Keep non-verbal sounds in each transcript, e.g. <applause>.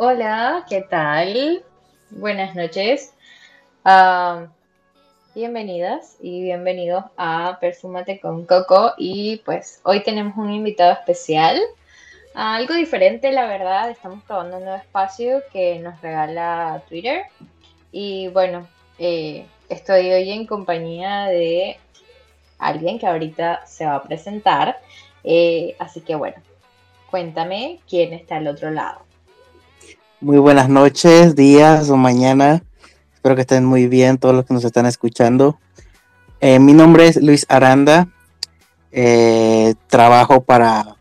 Hola, ¿qué tal? Buenas noches. Ah, bienvenidas y bienvenidos a Perfúmate con Coco. Y pues hoy tenemos un invitado especial. algo diferente, la verdad. Estamos probando un nuevo espacio que nos regala Twitter. Y bueno, eh, estoy hoy en compañía de alguien que ahorita se va a presentar. Eh, así que bueno, cuéntame quién está al otro lado. Muy buenas noches, días o mañana. Espero que estén muy bien todos los que nos están escuchando. Eh, mi nombre es Luis Aranda. Eh, trabajo para...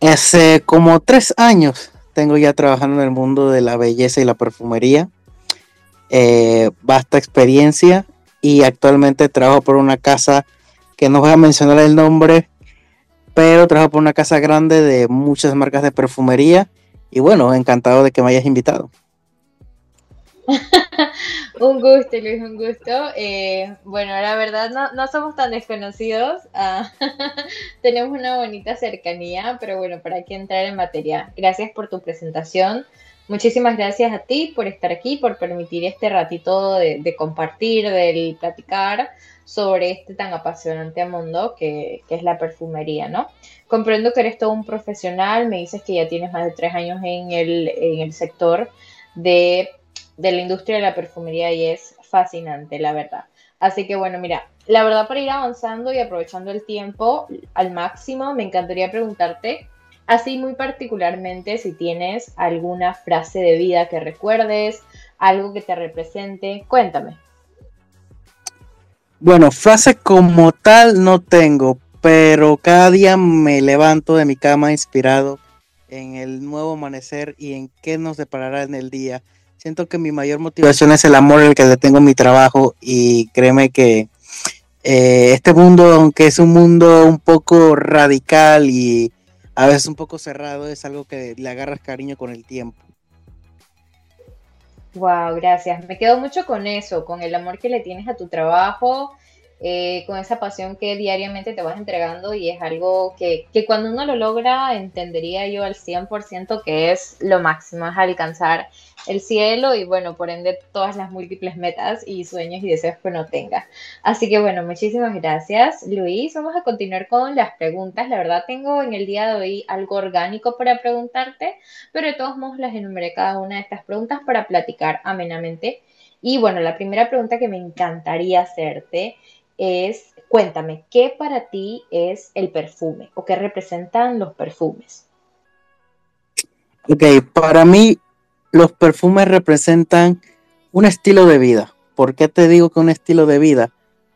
Hace como tres años tengo ya trabajando en el mundo de la belleza y la perfumería. Eh, experiencia y actualmente trabajo por una casa que no voy a mencionar el nombre, pero trabajo por una casa grande de muchas marcas de perfumería y bueno, encantado de que me hayas invitado. <laughs> un gusto, Luis, un gusto. Eh, bueno, la verdad no, somos tan desconocidos. Ah, <laughs> tenemos una bonita cercanía, pero bueno, para que entrar en materia. Gracias por tu presentación. Muchísimas gracias a ti por estar aquí, por permitir este ratito de, de compartir, de platicar sobre este tan apasionante mundo que, es la perfumería, ¿no? Comprendo que eres todo un profesional, me dices que ya tienes más de tres años en el, sector de, de la industria de la perfumería y es fascinante, la verdad. Así que bueno, mira, la verdad para ir avanzando y aprovechando el tiempo al máximo, me encantaría preguntarte, así muy particularmente, si tienes alguna frase de vida que recuerdes, algo que te represente, cuéntame. Bueno, frase como tal no tengo, pero cada día me levanto de mi cama inspirado en el nuevo amanecer y en qué nos deparará en el día. Siento que mi mayor motivación es el amor el que le tengo mi trabajo y créeme que eh, este mundo, aunque es un mundo un poco radical y a veces un poco cerrado, es algo que le agarras cariño con el tiempo. Wow, gracias. Me quedo mucho con eso, con el amor que le tienes a tu trabajo, eh, con esa pasión que diariamente te vas entregando y es algo que, que cuando uno lo logra, entendería yo al 100% que es lo máximo, es alcanzar el cielo y bueno, por ende todas las múltiples metas y sueños y deseos que uno tenga. Así que bueno, muchísimas gracias Luis. Vamos a continuar con las preguntas. La verdad tengo en el día de hoy algo orgánico para preguntarte, pero de todos modos las enumeré cada una de estas preguntas para platicar amenamente. Y bueno, la primera pregunta que me encantaría hacerte es, cuéntame, ¿qué para ti es el perfume o qué representan los perfumes? Ok, para mí los perfumes representan un estilo de vida. ¿Por qué te digo que un estilo de vida?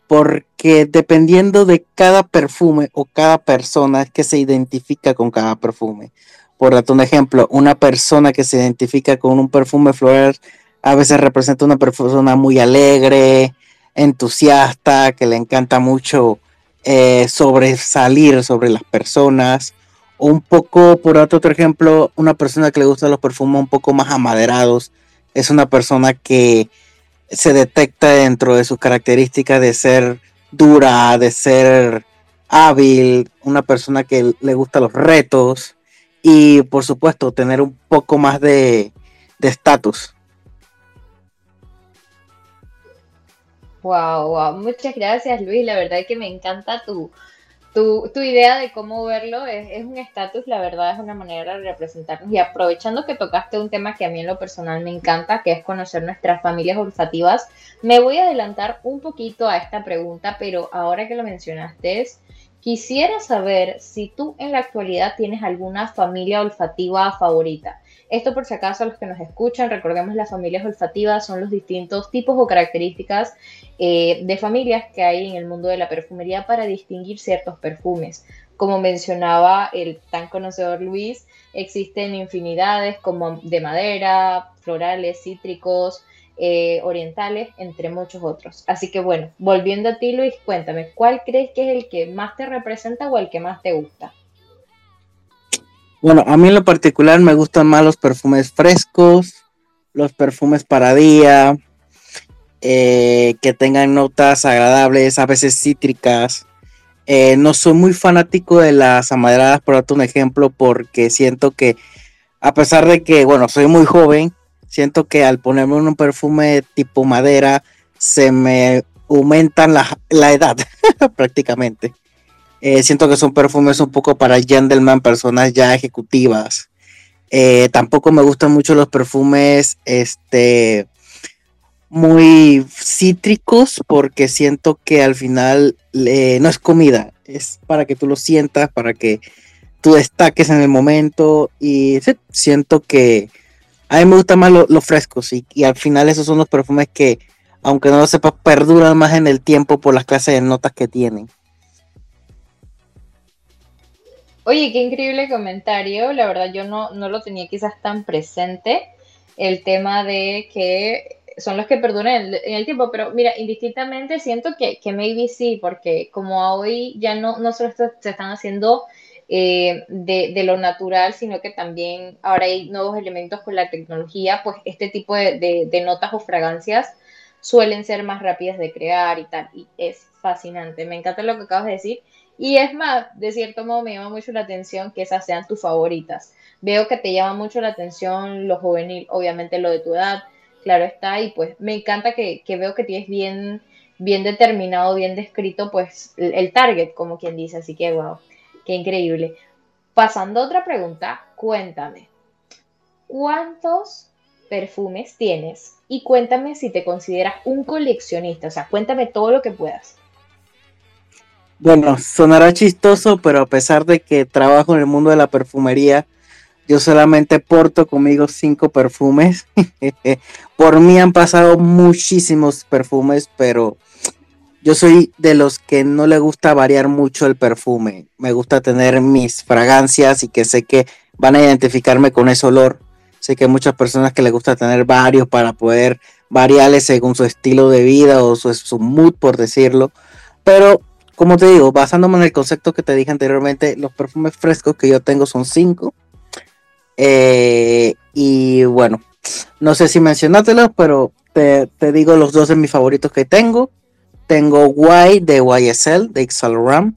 Porque dependiendo de cada perfume o cada persona que se identifica con cada perfume. Por darte un ejemplo, una persona que se identifica con un perfume floral a veces representa una persona muy alegre, entusiasta, que le encanta mucho eh, sobresalir sobre las personas un poco, por otro ejemplo, una persona que le gusta los perfumes un poco más amaderados es una persona que se detecta dentro de sus características de ser dura, de ser hábil, una persona que le gusta los retos y por supuesto tener un poco más de estatus. Wow, wow, muchas gracias Luis, la verdad es que me encanta tu, tu, idea de cómo verlo. Es, un estatus, la verdad es una manera de representarnos. Y aprovechando que tocaste un tema que a mí en lo personal me encanta, que es conocer nuestras familias olfativas, me voy a adelantar un poquito a esta pregunta, pero ahora que lo mencionaste, quisiera saber si tú en la actualidad tienes alguna familia olfativa favorita. Esto por si acaso a los que nos escuchan, recordemos las familias olfativas son los distintos tipos o características eh, de familias que hay en el mundo de la perfumería para distinguir ciertos perfumes. Como mencionaba el tan conocedor Luis, existen infinidades como de madera, florales, cítricos, eh, orientales, entre muchos otros. Así que bueno, volviendo a ti Luis, cuéntame, ¿cuál crees que es el que más te representa o el que más te gusta? Bueno, a mí en lo particular me gustan más los perfumes frescos, los perfumes para día, eh, que tengan notas agradables, a veces cítricas. Eh, no soy muy fanático de las amaderadas, por darte un ejemplo, porque siento que, a pesar de que, bueno, soy muy joven, siento que al ponerme un perfume tipo madera, se me aumentan la, la edad <laughs> prácticamente. Eh, siento que son perfumes un poco para gentleman, personas ya ejecutivas. Eh, tampoco me gustan mucho los perfumes este, muy cítricos porque siento que al final no es comida, es para que tú lo sientas, para que tú destaques en el momento y siento que a mí me gustan más los frescos y, al final esos son los perfumes que aunque no lo sepas perduran más en el tiempo por las clases de notas que tienen. Oye, qué increíble comentario. La verdad, yo no, no lo tenía quizás tan presente. El tema de que son los que perduran en, el tiempo, pero mira, indistintamente siento que, que maybe sí, porque como hoy ya no, no solo se están haciendo eh, de, lo natural, sino que también ahora hay nuevos elementos con la tecnología, pues este tipo de, notas o fragancias suelen ser más rápidas de crear y tal, y es fascinante. Me encanta lo que acabas de decir y es más, de cierto modo me llama mucho la atención que esas sean tus favoritas. Veo que te llama mucho la atención lo juvenil, obviamente lo de tu edad, claro está, y pues me encanta que, veo que tienes bien, bien determinado, bien descrito, pues el, target, como quien dice, así que wow, qué increíble. Pasando a otra pregunta, cuéntame, ¿cuántos perfumes tienes? Y cuéntame si te consideras un coleccionista, o sea, cuéntame todo lo que puedas. Bueno, sonará chistoso, pero a pesar de que trabajo en el mundo de la perfumería, yo solamente porto conmigo cinco perfumes. <laughs> Por mí han pasado muchísimos perfumes, pero yo soy de los que no le gusta variar mucho el perfume. Me gusta tener mis fragancias y que sé que van a identificarme con ese olor. Sé que hay muchas personas que les gusta tener varios para poder variarles según su estilo de vida o su, su mood, por decirlo. Pero como te digo, basándome en el concepto que te dije anteriormente, los perfumes frescos que yo tengo son cinco. Eh, y bueno, no sé si mencionártelos, pero te, digo los dos de mis favoritos que tengo. Tengo Y de YSL, de Ram.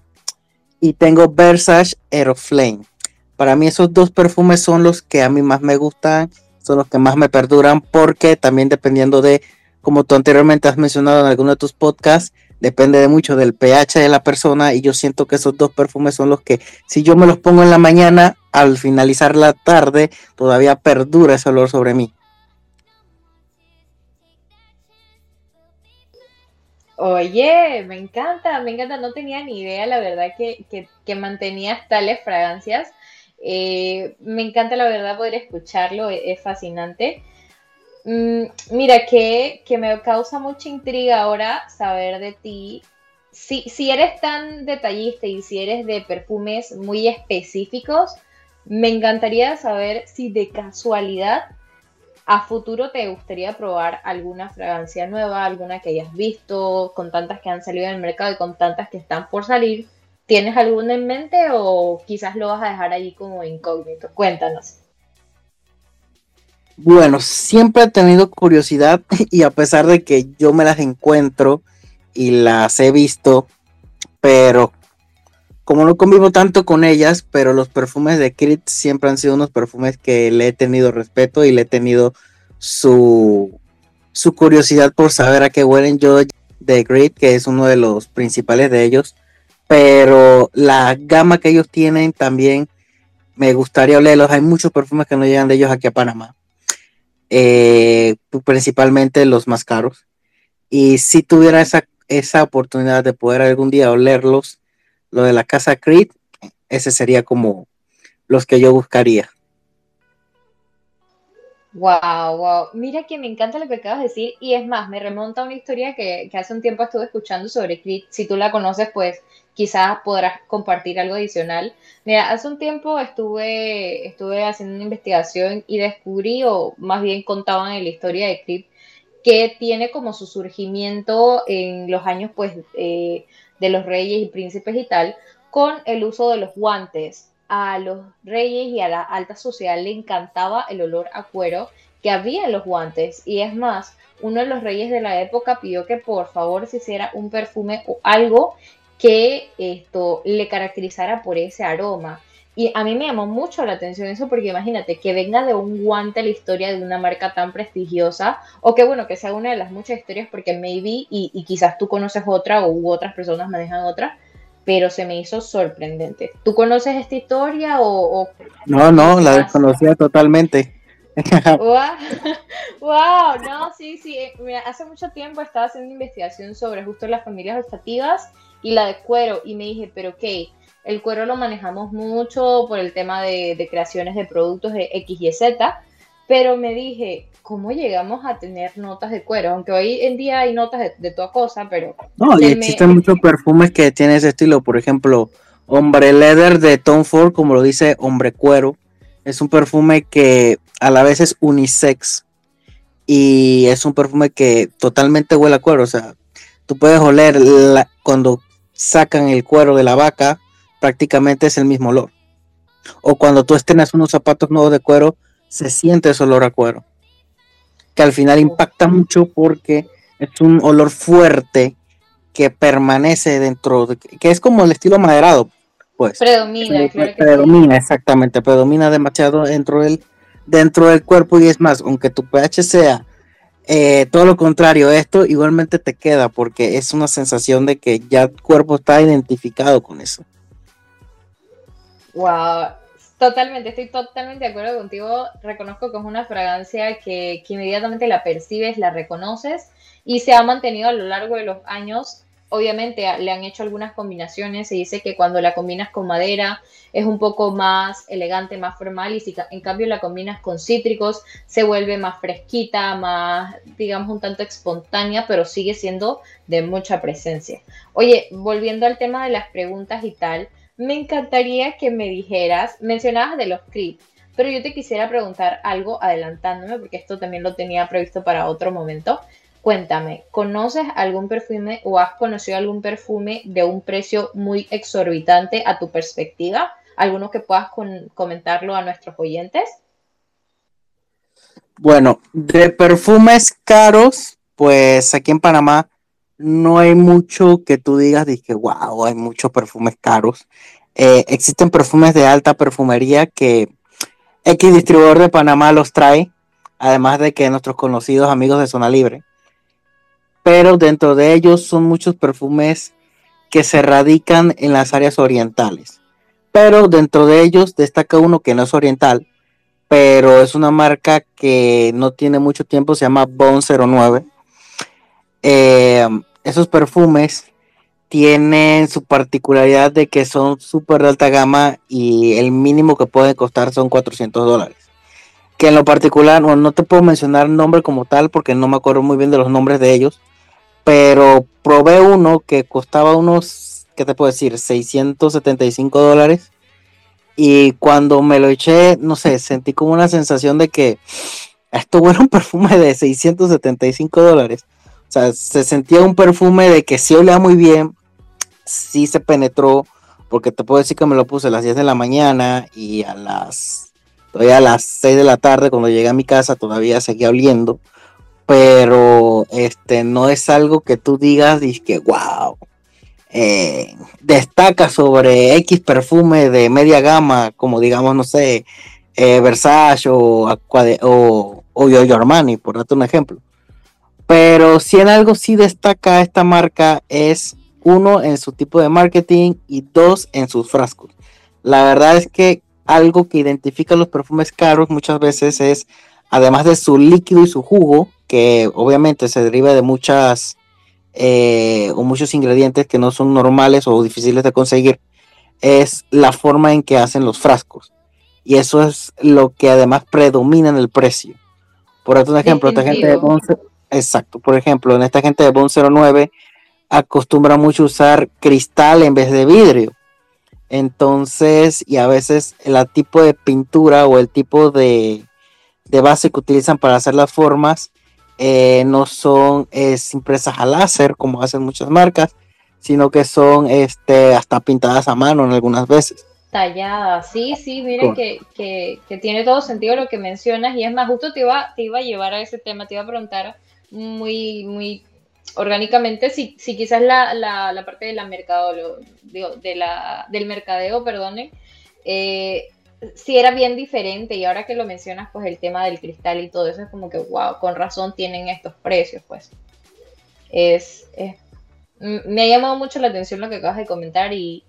Y tengo Versace Aeroflame. Para mí esos dos perfumes son los que a mí más me gustan, son los que más me perduran, porque también dependiendo de, como tú anteriormente has mencionado en alguno de tus podcasts, depende de mucho del pH de la persona y yo siento que esos dos perfumes son los que si yo me los pongo en la mañana, al finalizar la tarde, todavía perdura ese olor sobre mí. Oye, me encanta, me encanta, no tenía ni idea, la verdad, que, que, mantenías tales fragancias. Eh, me encanta, la verdad, poder escucharlo, es fascinante. Mm, mira, que, me causa mucha intriga ahora saber de ti. Si, si eres tan detallista y si eres de perfumes muy específicos, me encantaría saber si de casualidad a futuro te gustaría probar alguna fragancia nueva, alguna que hayas visto, con tantas que han salido en el mercado y con tantas que están por salir. ¿Tienes alguna en mente o quizás lo vas a dejar allí como incógnito? Cuéntanos. Bueno, siempre he tenido curiosidad <laughs> y a pesar de que yo me las encuentro y las he visto, pero como no convivo tanto con ellas, pero los perfumes de Crit siempre han sido unos perfumes que le he tenido respeto y le he tenido su, su curiosidad por saber a qué huelen yo de Grit, que es uno de los principales de ellos, pero la gama que ellos tienen también me gustaría olerlos. Hay muchos perfumes que no llegan de ellos aquí a Panamá eh, principalmente los más caros. Y si tuviera esa, esa oportunidad de poder algún día olerlos, lo de la casa Creed, ese sería como los que yo buscaría. Wow, wow. Mira que me encanta lo que acabas de decir y es más, me remonta a una historia que, hace un tiempo estuve escuchando sobre Creed. Si tú la conoces, pues quizás podrás compartir algo adicional. Mira, hace un tiempo estuve, estuve haciendo una investigación y descubrí, o más bien contaban en la historia de Creed, que tiene como su surgimiento en los años pues eh, de los reyes y príncipes y tal, con el uso de los guantes a los reyes y a la alta sociedad le encantaba el olor a cuero que había en los guantes. Y es más, uno de los reyes de la época pidió que por favor se hiciera un perfume o algo que esto le caracterizara por ese aroma. Y a mí me llamó mucho la atención eso porque imagínate que venga de un guante la historia de una marca tan prestigiosa o que bueno, que sea una de las muchas historias porque maybe y, y quizás tú conoces otra o otras personas manejan otra, pero se me hizo sorprendente. ¿Tú conoces esta historia o...? no, no, la desconocía totalmente. <laughs> wow. wow, <laughs> no, sí, sí. Eh, hace mucho tiempo estaba haciendo investigación sobre justo las familias olfativas y la de cuero y me dije, pero ok, el cuero lo manejamos mucho por el tema de, de creaciones de productos de X y Z, pero me dije, ¿cómo llegamos a tener notas de cuero? Aunque hoy en día hay notas de, toda cosa, pero... No, y existen muchos perfumes que tienen ese estilo, por ejemplo, Hombre Leather de Tom Ford, como lo dice Hombre Cuero, es un perfume que a la vez es unisex y es un perfume que totalmente huele a cuero, o sea, tú puedes oler cuando sacan el cuero de la vaca, prácticamente es el mismo olor. O cuando tú estrenas unos zapatos nuevos de cuero, se siente ese olor a cuero que al final impacta mucho porque es un olor fuerte que permanece dentro, de, que es como el estilo maderado, pues. Predomina, predomina, exactamente, predomina demasiado dentro del, dentro del cuerpo y es más, aunque tu pH sea eh, todo lo contrario, esto igualmente te queda porque es una sensación de que ya el cuerpo está identificado con eso. Wow, Totalmente, estoy totalmente de acuerdo contigo. Reconozco que es una fragancia que, inmediatamente la percibes, la reconoces y se ha mantenido a lo largo de los años. Obviamente le han hecho algunas combinaciones. Se dice que cuando la combinas con madera es un poco más elegante, más formal y si en cambio la combinas con cítricos se vuelve más fresquita, más, digamos, un tanto espontánea, pero sigue siendo de mucha presencia. Oye, volviendo al tema de las preguntas y tal me encantaría que me dijeras, mencionabas de los clips, pero yo te quisiera preguntar algo adelantándome, porque esto también lo tenía previsto para otro momento. Cuéntame, ¿conoces algún perfume o has conocido algún perfume de un precio muy exorbitante a tu perspectiva? ¿Alguno que puedas comentarlo a nuestros oyentes? Bueno, de perfumes caros, pues aquí en Panamá no hay mucho que tú digas, que wow, hay muchos perfumes caros. Eh, existen perfumes de alta perfumería que X distribuidor de Panamá los trae, además de que nuestros conocidos amigos de Zona Libre. Pero dentro de ellos son muchos perfumes que se radican en las áreas orientales. Pero dentro de ellos destaca uno que no es oriental, pero es una marca que no tiene mucho tiempo, se llama Bone 09. Eh, esos perfumes tienen su particularidad de que son súper de alta gama y el mínimo que pueden costar son 400 dólares. Que en lo particular, no, te puedo mencionar nombre como tal porque no me acuerdo muy bien de los nombres de ellos, pero probé uno que costaba unos, ¿qué te puedo decir? 675 dólares. Y cuando me lo eché, no sé, sentí como una sensación de que esto <laughs> era un perfume de 675 dólares. Sea, se sentía un perfume de que sí olía muy bien, sí se penetró, porque te puedo decir que me lo puse a las 10 de la mañana y a las, todavía a las 6 de la tarde cuando llegué a mi casa todavía seguía oliendo, pero este no es algo que tú digas y que wow, eh, destaca sobre X perfume de media gama, como digamos, no sé, eh, Versace o, o, o Giorgio Armani, por darte un ejemplo. Pero si en algo sí destaca esta marca es uno en su tipo de marketing y dos en sus frascos. La verdad es que algo que identifica los perfumes caros muchas veces es, además de su líquido y su jugo, que obviamente se deriva de muchas eh, o muchos ingredientes que no son normales o difíciles de conseguir, es la forma en que hacen los frascos. Y eso es lo que además predomina en el precio. Por ejemplo, esta gente de Exacto. Por ejemplo, en esta gente de Bond 09 acostumbra mucho usar cristal en vez de vidrio. Entonces, y a veces el tipo de pintura o el tipo de, base que utilizan para hacer las formas eh, no son impresas a láser como hacen muchas marcas, sino que son este, hasta pintadas a mano en algunas veces. Talladas, sí, sí, mire que, que, tiene todo sentido lo que mencionas y es más, justo te iba, te iba a llevar a ese tema, te iba a preguntar muy, muy orgánicamente, si, si quizás la, la, parte de la mercado, de la, del mercadeo, perdone, eh, si era bien diferente y ahora que lo mencionas, pues el tema del cristal y todo eso es como que, wow, con razón tienen estos precios, pues. Es, me ha llamado mucho la atención lo que acabas de comentar y,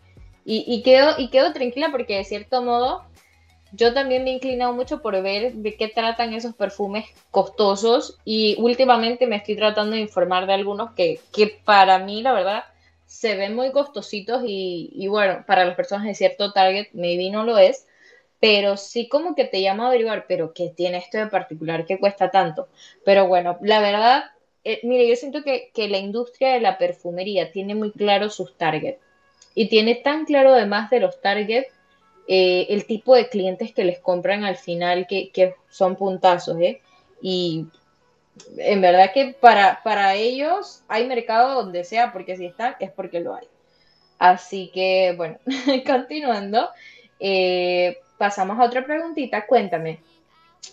y, y, quedo, y quedo tranquila porque de cierto modo yo también me he inclinado mucho por ver de qué tratan esos perfumes costosos y últimamente me estoy tratando de informar de algunos que, para mí, la verdad, se ven muy costositos y, bueno, para las personas de cierto target, maybe no lo es, pero sí como que te llama a averiguar, pero ¿qué tiene esto de particular que cuesta tanto? Pero bueno, la verdad, eh, mire, yo siento que, que la industria de la perfumería tiene muy claro sus targets y tiene tan claro además de los targets eh, el tipo de clientes que les compran al final que, son puntazos, ¿eh? Y en verdad que para, para ellos hay mercado donde sea, porque si están es porque lo hay. Así que, bueno, <laughs> continuando, eh, pasamos a otra preguntita. Cuéntame,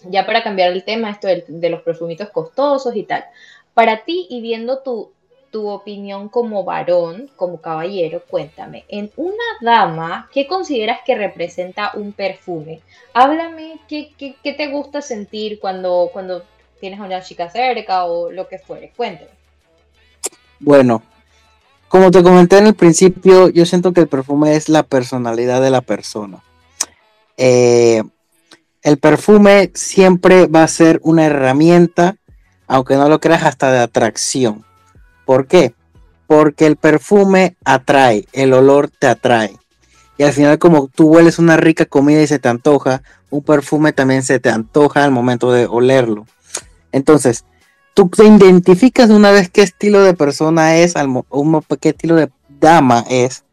ya para cambiar el tema, esto de, de los perfumitos costosos y tal. Para ti y viendo tu, tu opinión como varón, como caballero, cuéntame, en una dama, ¿qué consideras que representa un perfume? Háblame, ¿qué, te gusta sentir cuando, tienes a una chica cerca o lo que fuere? Cuéntame. Bueno, como te comenté en el principio, yo siento que el perfume es la personalidad de la persona. Eh, el perfume siempre va a ser una herramienta, aunque no lo creas, hasta de atracción. ¿Por qué? Porque el perfume atrae, el olor te atrae. Y al final, como tú hueles una rica comida y se te antoja, un perfume también se te antoja al momento de olerlo. Entonces, tú te identificas una vez qué estilo de persona es, qué estilo de dama es,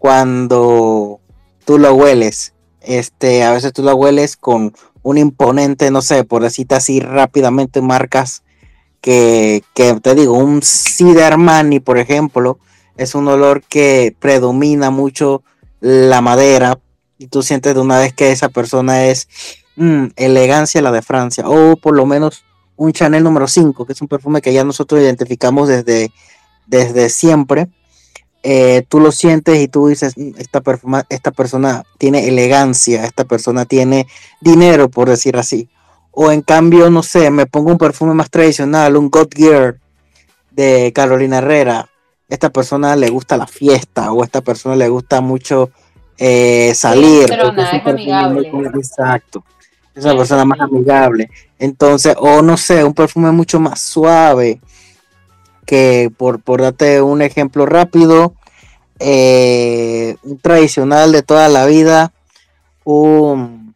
cuando tú lo hueles. Este, a veces tú lo hueles con un imponente, no sé, por decirte así rápidamente, marcas que, te digo, un Armani, por ejemplo, es un olor que predomina mucho la madera y tú sientes de una vez que esa persona es mm, elegancia la de Francia o por lo menos un Chanel número 5, que es un perfume que ya nosotros identificamos desde, desde siempre. Eh, tú lo sientes y tú dices, mm, esta, esta persona tiene elegancia, esta persona tiene dinero, por decir así. O en cambio, no sé, me pongo un perfume más tradicional, un God Gear de Carolina Herrera. Esta persona le gusta la fiesta o esta persona le gusta mucho eh, salir. Pero nada, es amigable. exacto. Es una persona más amigable. Entonces, o no sé, un perfume mucho más suave. Que por, por darte un ejemplo rápido, eh, un tradicional de toda la vida, un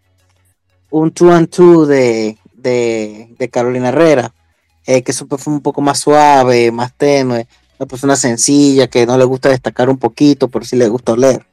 un 2 and 2 de, de, Carolina Herrera, eh, que un perfume un poco más suave, más tenue, una persona sencilla que no le gusta destacar un poquito, pero sí le gusta oler.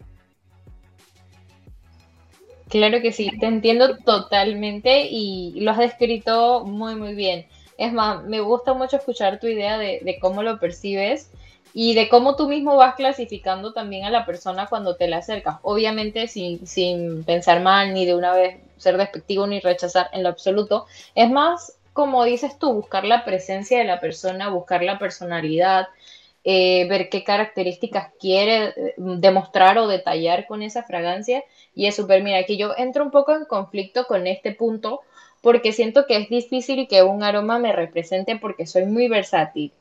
Claro que sí, te entiendo totalmente y lo has descrito muy, muy bien. Es más, me gusta mucho escuchar tu idea de, de cómo lo percibes y de cómo tú mismo vas clasificando también a la persona cuando te la acercas. Obviamente sin, sin pensar mal ni de una vez ser despectivo ni rechazar en lo absoluto. Es más, como dices tú, buscar la presencia de la persona, buscar la personalidad, eh, ver qué características quiere eh, demostrar o detallar con esa fragancia. Y es súper, mira, aquí yo entro un poco en conflicto con este punto porque siento que es difícil que un aroma me represente porque soy muy versátil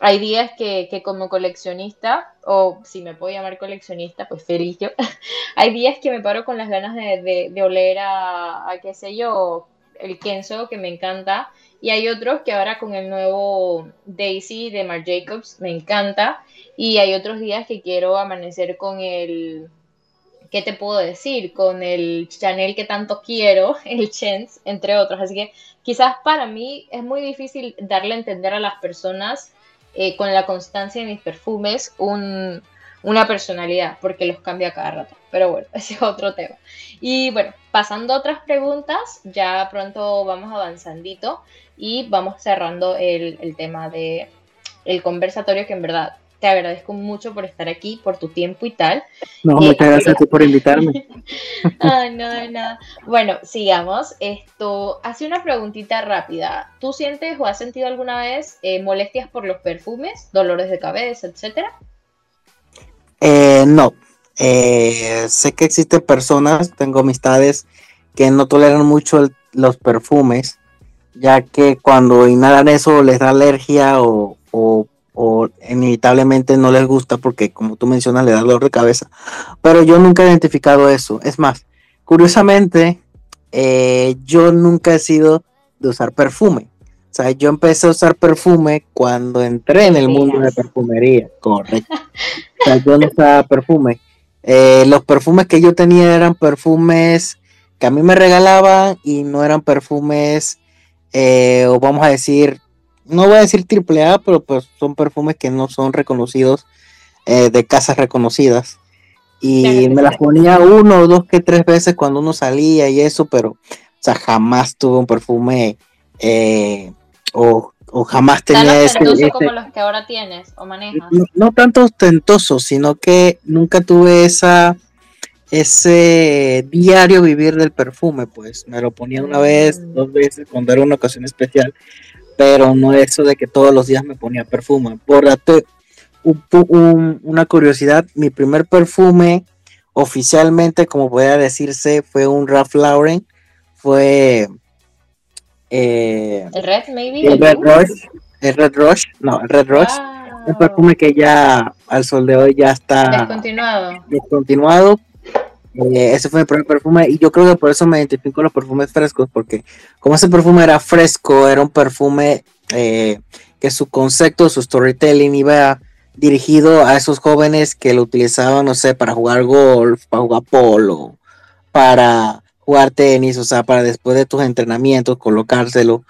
hay días que, como coleccionista, o si me puedo llamar coleccionista, pues feliz yo, <laughs> hay días que me paro con las ganas de, oler a, qué sé yo, el Kenzo, que me encanta, y hay otros que ahora con el nuevo Daisy de Marc Jacobs me encanta, y hay otros días que quiero amanecer con el, ¿qué te puedo decir? Con el Chanel que tanto quiero, <laughs> el Chance, entre otros, así que quizás para mí es muy difícil darle a entender a las personas eh, con la constancia de mis perfumes una personalidad, porque los cambia cada rato. Pero bueno, <laughs> ese es otro tema. Y bueno, pasando a otras preguntas, ya pronto vamos avanzandito y vamos cerrando el, tema de el conversatorio que en verdad te agradezco mucho por estar aquí, por tu tiempo y tal. No, muchas eh, gracias a ti por invitarme. <laughs> Ay, no, de nada. Bueno, sigamos. Esto, hace una preguntita rápida. ¿Tú sientes o has sentido alguna vez eh, molestias por los perfumes, dolores de cabeza, etcétera? Eh, no. sé que existen personas, tengo amistades que no toleran mucho los perfumes, ya que cuando inhalan eso les da alergia o, o o inevitablemente no les gusta porque como tú mencionas le da dolor de cabeza. Pero yo nunca he identificado eso. Es más, curiosamente, eh, yo nunca he sido de usar perfume. O sea, yo empecé a usar perfume cuando entré en el mundo de perfumería. Correcto. O sea, yo no usaba perfume. Eh, los perfumes que yo tenía eran perfumes que a mí me regalaban y no eran perfumes, eh, o vamos a decir, no voy a decir triple A, pero pues son perfumes que no son reconocidos eh, de casas reconocidas. Y me las ponía uno o dos que tres veces cuando uno salía y eso, pero o sea, jamás tuve un perfume eh, o, jamás tenía ese, como los que ahora tienes o manejas. No, tanto ostentoso, sino que nunca tuve esa ese diario vivir del perfume, pues me lo ponía una vez, dos veces cuando era una ocasión especial pero no eso de que todos los días me ponía perfume. Por darte una curiosidad, mi primer perfume oficialmente, como podría decirse, fue un Ralph Lauren, fue... Eh, ¿El Red, maybe? El Red Rush, el Red Rush, no, el Red Rush. Un perfume que ya al sol de hoy ya está descontinuado. Descontinuado, eh, ese fue mi primer perfume y yo creo que por eso me identifico con los perfumes frescos, porque como ese perfume era fresco, era un perfume eh, que su concepto, su storytelling iba dirigido a esos jóvenes que lo utilizaban, no sé, para jugar golf, para jugar polo, para jugar tenis, o sea, para después de tus entrenamientos colocárselo.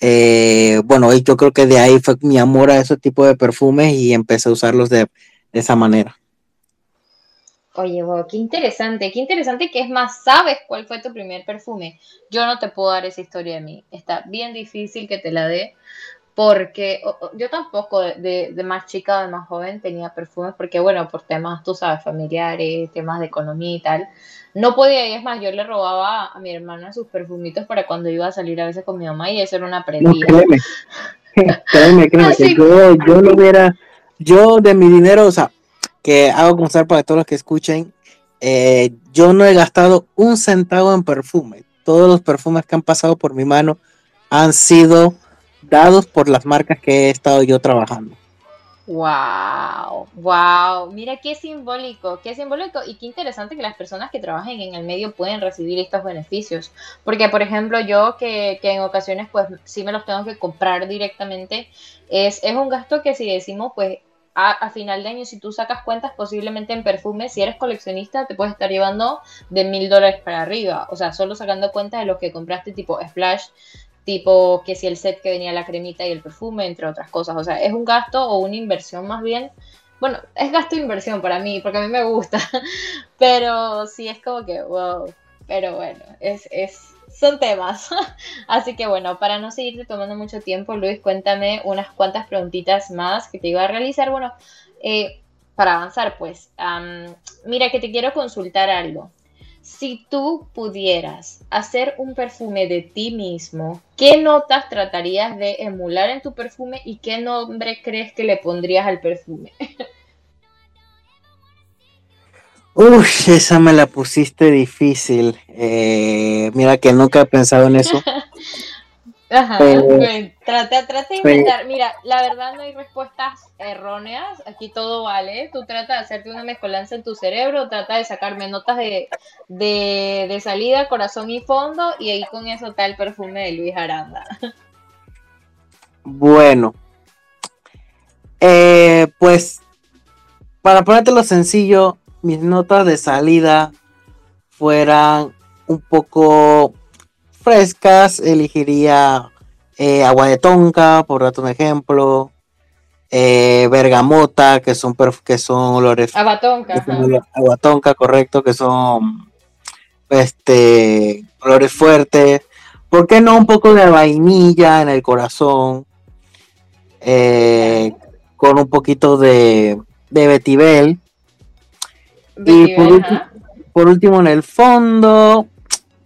Eh, bueno, y yo creo que de ahí fue mi amor a ese tipo de perfumes y empecé a usarlos de esa manera. Oye, wow, qué interesante, qué interesante que es más, sabes cuál fue tu primer perfume. Yo no te puedo dar esa historia de mí. Está bien difícil que te la dé porque yo tampoco de, más chica o de más joven tenía perfumes porque bueno, por temas, tú sabes, familiares, temas de economía y tal, no podía y es más, yo le robaba a mi hermana sus perfumitos para cuando iba a salir a veces con mi mamá y eso era una prendida. No, créeme, <laughs> créeme, créeme, que yo, yo lo hubiera, yo de mi dinero, o sea, que hago constar para todos los que escuchen, eh, yo no he gastado un centavo en perfume. Todos los perfumes que han pasado por mi mano han sido dados por las marcas que he estado yo trabajando. Wow, wow, mira qué simbólico, qué simbólico y qué interesante que las personas que trabajen en el medio pueden recibir estos beneficios. Porque, por ejemplo, yo que, que en ocasiones pues sí me los tengo que comprar directamente, es, es un gasto que si decimos pues a, final de año, si tú sacas cuentas, posiblemente en perfume, si eres coleccionista, te puedes estar llevando de mil dólares para arriba. O sea, solo sacando cuentas de lo que compraste tipo Splash, tipo que si el set que venía la cremita y el perfume, entre otras cosas. O sea, es un gasto o una inversión más bien. Bueno, es gasto inversión para mí, porque a mí me gusta. <laughs> Pero sí es como que, wow. Pero bueno, es, es, son temas. <laughs> Así que bueno, para no seguirte tomando mucho tiempo, Luis, cuéntame unas cuantas preguntitas más que te iba a realizar. Bueno, eh, para avanzar, pues, mira que te quiero consultar algo. Si tú pudieras hacer un perfume de ti mismo, ¿qué notas tratarías de emular en tu perfume y qué nombre crees que le pondrías al perfume? <laughs> Uy, esa me la pusiste difícil. Eh, mira que nunca he pensado en eso. <laughs> Ajá, pues, trata, de inventar. Mira, la verdad no hay respuestas erróneas. Aquí todo vale. Tú trata de hacerte una mezcolanza en tu cerebro, trata de sacarme notas de, de, salida, corazón y fondo, y ahí con eso está el perfume de Luis Aranda. <laughs> Bueno, eh, pues para ponértelo sencillo, mis notas de salida fueran un poco frescas, elegiría eh, agua de tonka, por darte un ejemplo, eh, bergamota, que son, que son olores. Agua tonka. Agua tonka, correcto, que son este, olores fuertes. ¿Por qué no un poco de vainilla en el corazón? Eh, con un poquito de, de Betibel. Y por, último, en el fondo,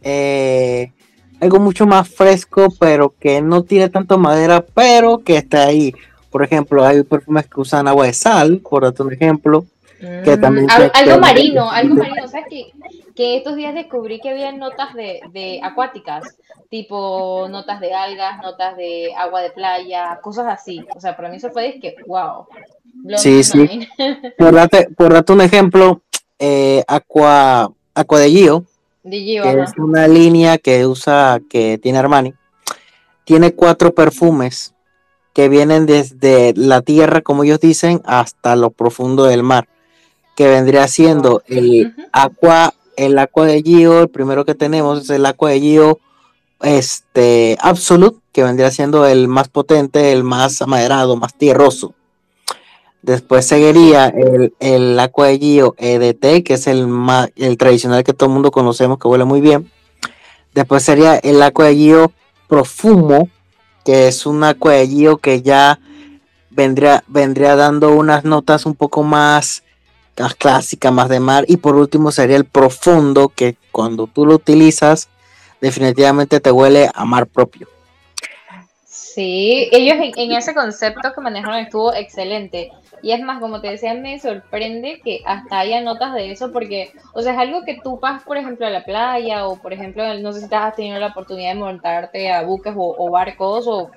eh, algo mucho más fresco, pero que no tiene tanto madera, pero que está ahí. Por ejemplo, hay perfumes que usan agua de sal, por otro ejemplo. Que mm, también algo marino, algo marino. ¿Sabes que, que estos días descubrí que había notas de, de acuáticas, tipo notas de algas, notas de agua de playa, cosas así. O sea, para mí eso fue que, wow. Sí, sí. <laughs> Por darte, por darte un ejemplo, eh, Aqua, Aqua de Gio, que es una línea que usa, que tiene Armani, tiene cuatro perfumes que vienen desde la tierra, como ellos dicen, hasta lo profundo del mar, que vendría siendo el Aqua, el Aqua de Gio, el primero que tenemos es el Aqua de Gio este, Absolute, que vendría siendo el más potente, el más amaderado, más tierroso. Después seguiría el, el EDT, que es el, el tradicional que todo el mundo conocemos, que huele muy bien. Después sería el Aqua Profumo, que es un Aqua que ya vendría, vendría dando unas notas un poco más, más clásicas, más de mar. Y por último sería el Profundo, que cuando tú lo utilizas, definitivamente te huele a mar propio. Sí, ellos en, ese concepto que manejaron estuvo excelente. Y es más, como te decía, me sorprende que hasta haya notas de eso, porque, o sea, es algo que tú vas, por ejemplo, a la playa, o por ejemplo, no sé si te has tenido la oportunidad de montarte a buques o, barcos o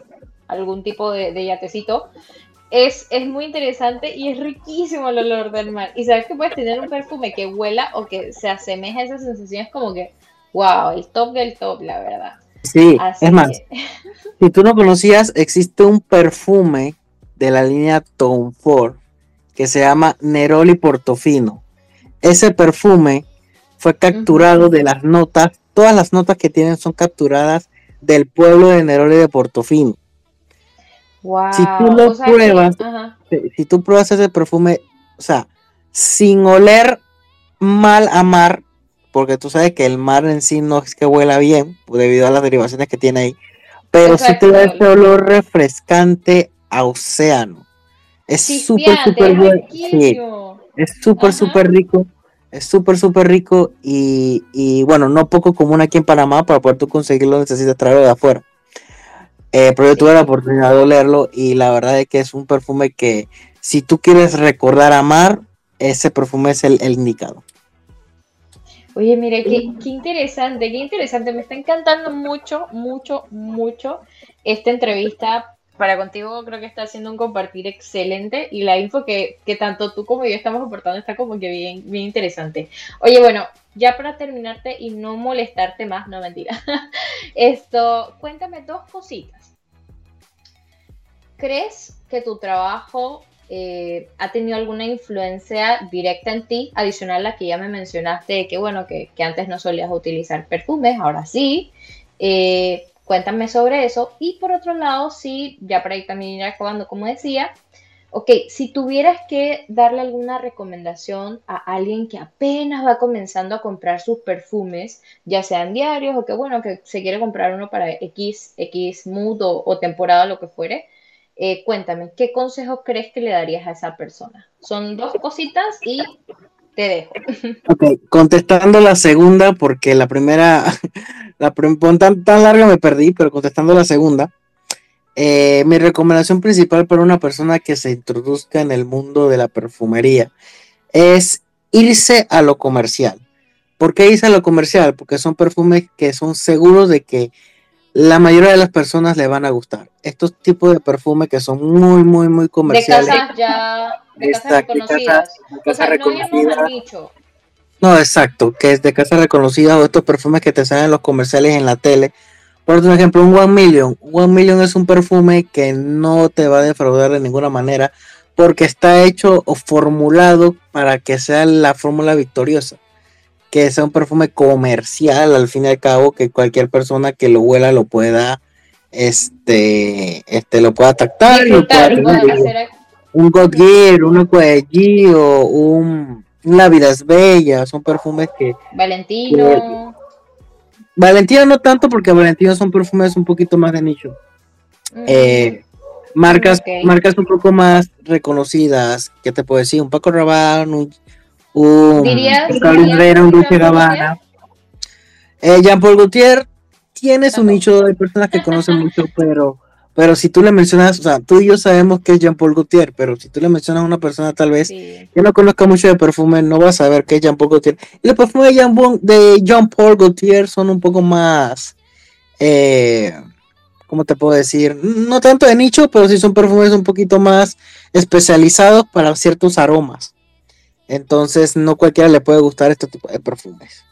algún tipo de, yatecito. Es, es, muy interesante y es riquísimo el olor del mar. Y sabes que puedes tener un perfume que huela o que se asemeja a esa sensación, es como que, wow, el top del top, la verdad. Sí, es más, <laughs> si tú no conocías, existe un perfume de la línea Tom Ford que se llama Neroli Portofino. Ese perfume fue capturado de las notas, todas las notas que tienen son capturadas del pueblo de Neroli de Portofino. Si tú lo pruebas, si tú pruebas ese perfume, o sea, sin oler mal a mar, porque tú sabes que el mar en sí no es que huela bien, debido a las derivaciones que tiene ahí, pero si te da ese olor refrescante a océano. Es súper, súper bueno. es súper, súper rico. Es súper, súper rico y, bueno, no poco común aquí en Panamá. Para poder tú conseguirlo necesitas traerlo de afuera. Eh, pero yo tuve la oportunidad de olerlo y la verdad es que es un perfume que si tú quieres recordar amar, ese perfume es el indicado. Oye, mire, qué, qué, interesante, qué interesante. Me está encantando mucho, mucho, mucho esta entrevista. Para contigo creo que está haciendo un compartir excelente y la info que, que tanto tú como yo estamos aportando está como que bien, bien interesante. Oye, bueno, ya para terminarte y no molestarte más, no mentira. <laughs> Esto, cuéntame dos cositas. ¿Crees que tu trabajo eh, ha tenido alguna influencia directa en ti, adicional a la que ya me mencionaste, que bueno, que, antes no solías utilizar perfumes, ahora sí. Eh, cuéntame sobre eso. Y por otro lado, sí, ya para ahí también ir acabando, como decía, ok, si tuvieras que darle alguna recomendación a alguien que apenas va comenzando a comprar sus perfumes, ya sean diarios o que bueno, que se quiere comprar uno para X, X mood o temporada, lo que fuere, eh, cuéntame, ¿qué consejos crees que le darías a esa persona? Son dos cositas y te dejo. <laughs> Ok, contestando la segunda, porque la primera, <laughs> la tan, tan larga me perdí, pero contestando la segunda, eh, mi recomendación principal para una persona que se introduzca en el mundo de la perfumería es irse a lo comercial. ¿Por qué irse a lo comercial? Porque son perfumes que son seguros de que la mayoría de las personas le van a gustar. Estos tipos de perfumes que son muy, muy, muy comerciales. De casas ya, de casas reconocidas. no, no, exacto, que es de casas reconocidas o estos perfumes que te salen en los comerciales en la tele. Por ejemplo, un One Million. One Million es un perfume que no te va a defraudar de ninguna manera porque está hecho o formulado para que sea la fórmula victoriosa que sea un perfume comercial al fin y al cabo, que cualquier persona que lo huela lo pueda, este, este, lo pueda tactar. un God Gear, un Cuello, un, La Vida es Bella, son perfumes que... Valentino. Valentino no tanto porque Valentino son perfumes un poquito más de nicho. Mm. Eh, Marcas, marcas un poco más reconocidas, ¿qué te puedo decir? Un Paco Rabanne, un, un un Dulce Gabbana. Eh, Jean Paul Gaultier tiene su nicho, hay personas que conocen mucho, pero pero si tú le mencionas, o sea, tú y yo sabemos que es Jean Paul Gaultier, pero si tú le mencionas a una persona tal vez que no conozca mucho de perfume, no va a saber qué es Jean Paul Gaultier. Y los perfumes de Jean, de Jean Paul Gaultier son un poco más, eh, ¿cómo te puedo decir? No tanto de nicho, pero sí son perfumes un poquito más especializados para ciertos aromas. Entonces, no cualquiera le puede gustar este tipo de perfumes.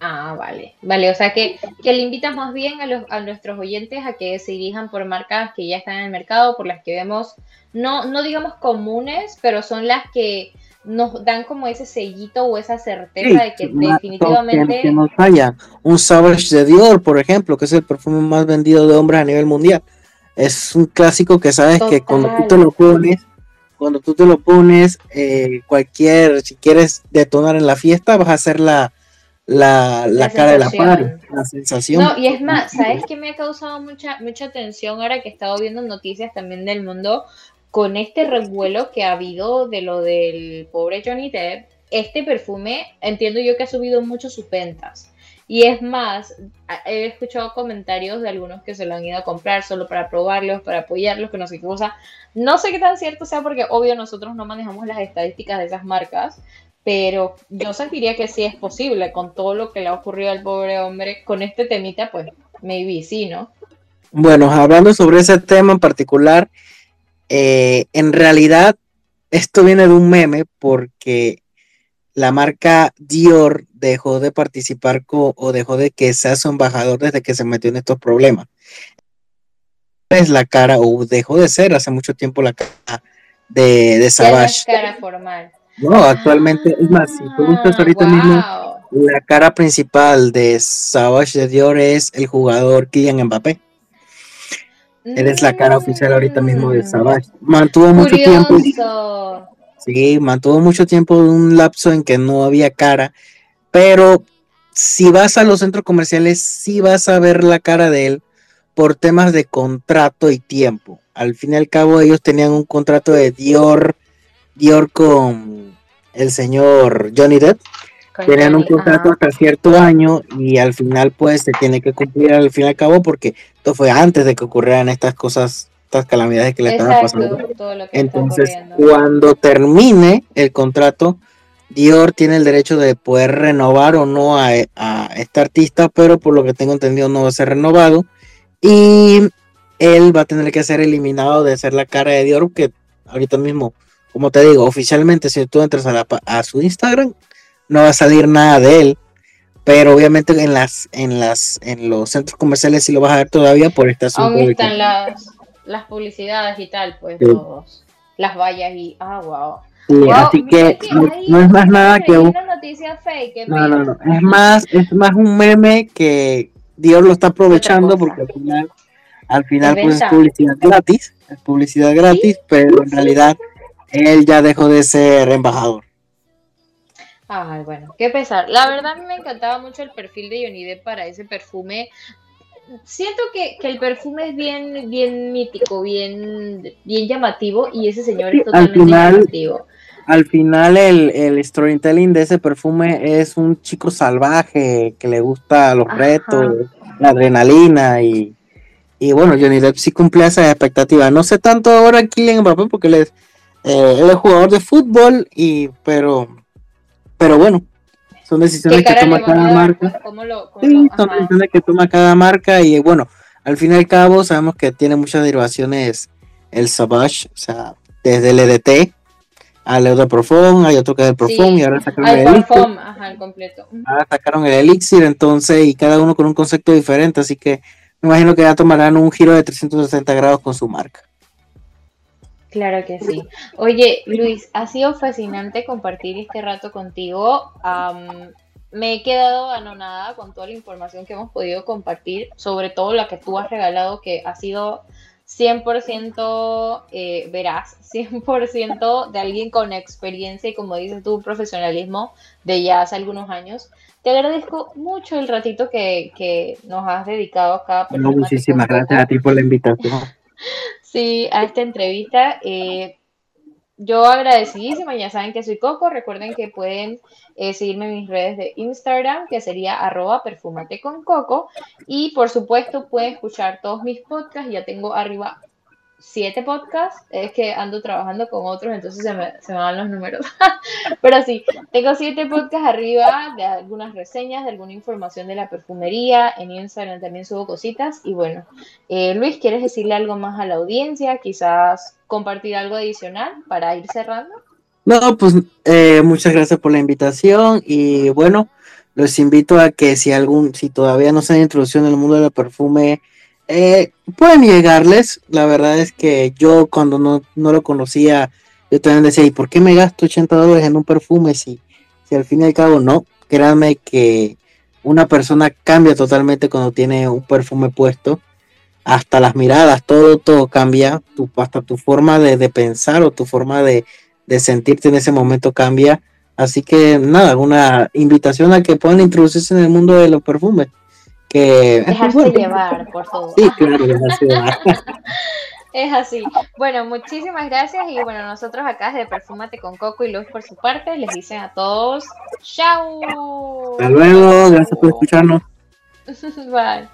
Ah, vale, vale, o sea que, que le invitas más bien a, los, a nuestros oyentes a que se dirijan por marcas que ya están en el mercado, por las que vemos, no, no digamos comunes, pero son las que nos dan como ese sellito o esa certeza de que definitivamente... Que, falla. Un Savage de Dior, por ejemplo, que es el perfume más vendido de hombres a nivel mundial. Es un clásico que sabes que cuando tú te lo pones, cuando tú te lo pones, eh, cualquier, si quieres detonar en la fiesta, vas a hacer la la, la, cara de la par, la sensación. No, y es más, ¿sabes qué me ha causado mucha, mucha atención ahora que he estado viendo noticias también del mundo con este revuelo que ha habido de lo del pobre Johnny Depp? Este perfume, entiendo yo que ha subido mucho sus ventas. Y es más, he escuchado comentarios de algunos que se lo han ido a comprar solo para probarlos, para apoyarlos, que no sé qué cosa. No sé qué tan cierto sea porque obvio nosotros no manejamos las estadísticas de esas marcas, pero yo sentiría que sí es posible con todo lo que le ha ocurrido al pobre hombre con este temita, pues maybe sí, ¿no? Bueno, hablando sobre ese tema en particular, eh, en realidad esto viene de un meme porque la marca Dior dejó de participar o dejó de que sea su embajador desde que se metió en estos problemas. Es la cara, o dejó de ser hace mucho tiempo la cara de, de Savage. cara formal. No, actualmente, es más, si tú buscas ahorita mismo, la cara principal de Savage de Dior es el jugador Kylian Mbappé. Él es la cara oficial ahorita mismo de Savage. Mantuvo mucho tiempo. Sí, mantuvo mucho tiempo un lapso en que no había cara, pero si vas a los centros comerciales, sí vas a ver la cara de él por temas de contrato y tiempo. Al fin y al cabo, ellos tenían un contrato de Dior, Dior con el señor Johnny Depp. Tenían un contrato hasta cierto año y al final pues se tiene que cumplir al fin y al cabo porque esto fue antes de que ocurrieran estas cosas, estas calamidades que le estaban pasando. Entonces cuando termine el contrato, Dior tiene el derecho de poder renovar o no a, a este artista, pero por lo que tengo entendido no va a ser renovado y él va a tener que ser eliminado de ser la cara de Dior que ahorita mismo como te digo, oficialmente si tú entras a, su Instagram, no va a salir nada de él. Pero obviamente en las, en las, en los centros comerciales sí lo vas a ver todavía por esta Aún están las, las publicidades y tal, pues todos, las vallas y ah wow. así que, no, es más nada que un... no, no, no, es más, es más un meme que Dios lo está aprovechando porque al final, al final pues es publicidad gratis, es publicidad gratis, pero en realidad él ya dejó de ser embajador. Ay, bueno, qué pesar. La verdad a mí me encantaba mucho el perfil de Johnny Depp para ese perfume. Siento que, el perfume es bien, bien mítico, bien, bien llamativo y ese señor es totalmente al final, llamativo. Al final el, el, storytelling de ese perfume es un chico salvaje que le gusta los retos, la adrenalina y, y bueno, Johnny Depp sí cumple esa expectativa. No sé tanto ahora en Mbappé porque les eh, él es jugador de fútbol, y pero, pero bueno, son decisiones que toma cada marca. sí, son decisiones que toma cada marca y bueno, al fin y al cabo sabemos que tiene muchas derivaciones el Savage, o sea, desde el EDT al de Profond, hay otro que es el Profond y ahora sacaron el, Elixir. Ajá, completo. Ahora sacaron el Elixir, entonces, y cada uno con un concepto diferente, así que me imagino que ya tomarán un giro de 360 grados con su marca. Claro que sí. Oye, Luis, ha sido fascinante compartir este rato contigo. me he quedado anonada con toda la información que hemos podido compartir, sobre todo la que tú has regalado, que ha sido 100% eh, veraz, <laughs> 100% de alguien con experiencia y como dices tú, profesionalismo de ya hace algunos años. Te agradezco mucho el ratito que, nos has dedicado acá. No, muchísimas gracias a ti por la invitación. <laughs> Sí, a esta entrevista. Eh, yo agradecidísima, ya saben que soy Coco, recuerden que pueden eh, seguirme en mis redes de Instagram, que sería arroba perfumate con Coco, y por supuesto pueden escuchar todos mis podcasts, ya tengo arriba siete podcasts, es que ando trabajando con otros, entonces se me, se me van los números. <laughs> Pero sí, tengo siete podcasts arriba de algunas reseñas, de alguna información de la perfumería, en Instagram también subo cositas. Y bueno, eh, Luis, ¿quieres decirle algo más a la audiencia? Quizás compartir algo adicional para ir cerrando. No, pues eh, muchas gracias por la invitación y bueno, los invito a que si algún, si todavía no se han introducido en el mundo del perfume, eh, pueden llegarles. La verdad es que yo cuando no, lo conocía, yo también decía, ¿y por qué me gasto 80 dólares en un perfume si, si al fin y al cabo no? Créanme que una persona cambia totalmente cuando tiene un perfume puesto. Hasta las miradas, todo, todo cambia. Tu, hasta tu forma de, pensar o tu forma de, de sentirte en ese momento cambia. Así que nada, una invitación a que puedan introducirse en el mundo de los perfumes Dejarse llevar por todo. Sí, claro, dejarse llevar. <laughs> Es así. Bueno, muchísimas gracias y bueno, nosotros acá de Perfúmate con Coco y Luz por su parte les dicen a todos chao. Hasta luego, gracias por escucharnos. <laughs> Bye.